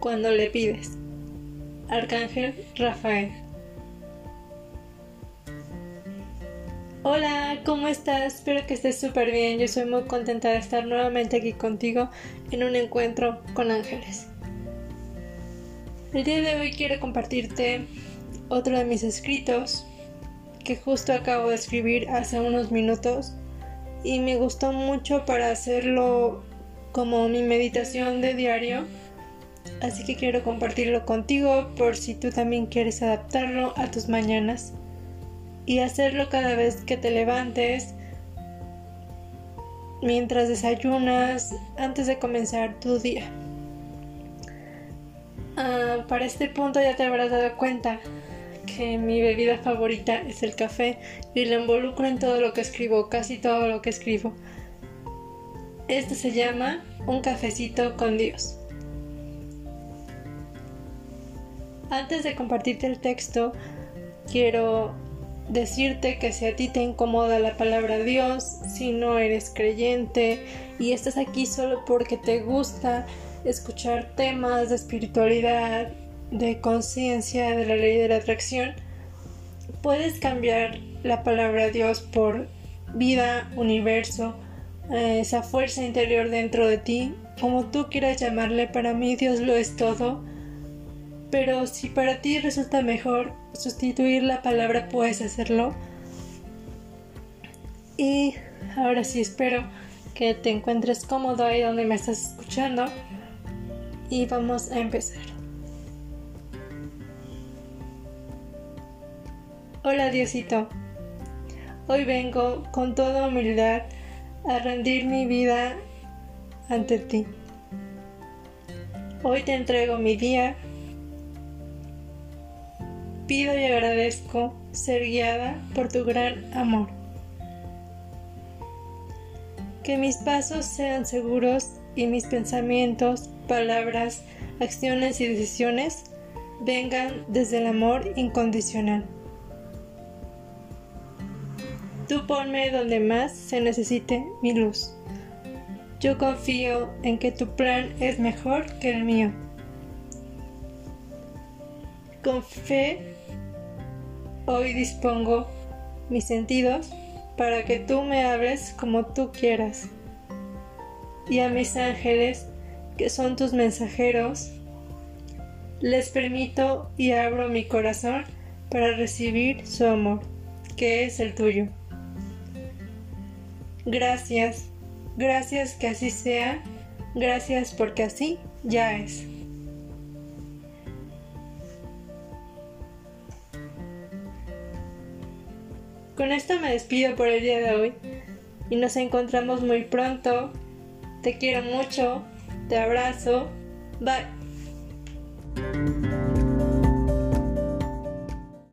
cuando le pides. Arcángel Rafael. Hola, ¿cómo estás? Espero que estés súper bien. Yo soy muy contenta de estar nuevamente aquí contigo en un encuentro con ángeles. El día de hoy quiero compartirte otro de mis escritos que justo acabo de escribir hace unos minutos y me gustó mucho para hacerlo como mi meditación de diario. Así que quiero compartirlo contigo por si tú también quieres adaptarlo a tus mañanas y hacerlo cada vez que te levantes, mientras desayunas, antes de comenzar tu día. Ah, para este punto ya te habrás dado cuenta que mi bebida favorita es el café y lo involucro en todo lo que escribo, casi todo lo que escribo. Este se llama Un cafecito con Dios. Antes de compartirte el texto, quiero decirte que si a ti te incomoda la palabra Dios, si no eres creyente y estás aquí solo porque te gusta escuchar temas de espiritualidad, de conciencia, de la ley de la atracción, puedes cambiar la palabra Dios por vida, universo, eh, esa fuerza interior dentro de ti, como tú quieras llamarle, para mí Dios lo es todo. Pero si para ti resulta mejor sustituir la palabra, puedes hacerlo. Y ahora sí espero que te encuentres cómodo ahí donde me estás escuchando. Y vamos a empezar. Hola Diosito. Hoy vengo con toda humildad a rendir mi vida ante ti. Hoy te entrego mi día. Pido y agradezco ser guiada por tu gran amor. Que mis pasos sean seguros y mis pensamientos, palabras, acciones y decisiones vengan desde el amor incondicional. Tú ponme donde más se necesite mi luz. Yo confío en que tu plan es mejor que el mío. Con fe, hoy dispongo mis sentidos para que tú me hables como tú quieras. Y a mis ángeles, que son tus mensajeros, les permito y abro mi corazón para recibir su amor, que es el tuyo. Gracias, gracias que así sea, gracias porque así ya es. Con esto me despido por el día de hoy y nos encontramos muy pronto. Te quiero mucho, te abrazo, bye.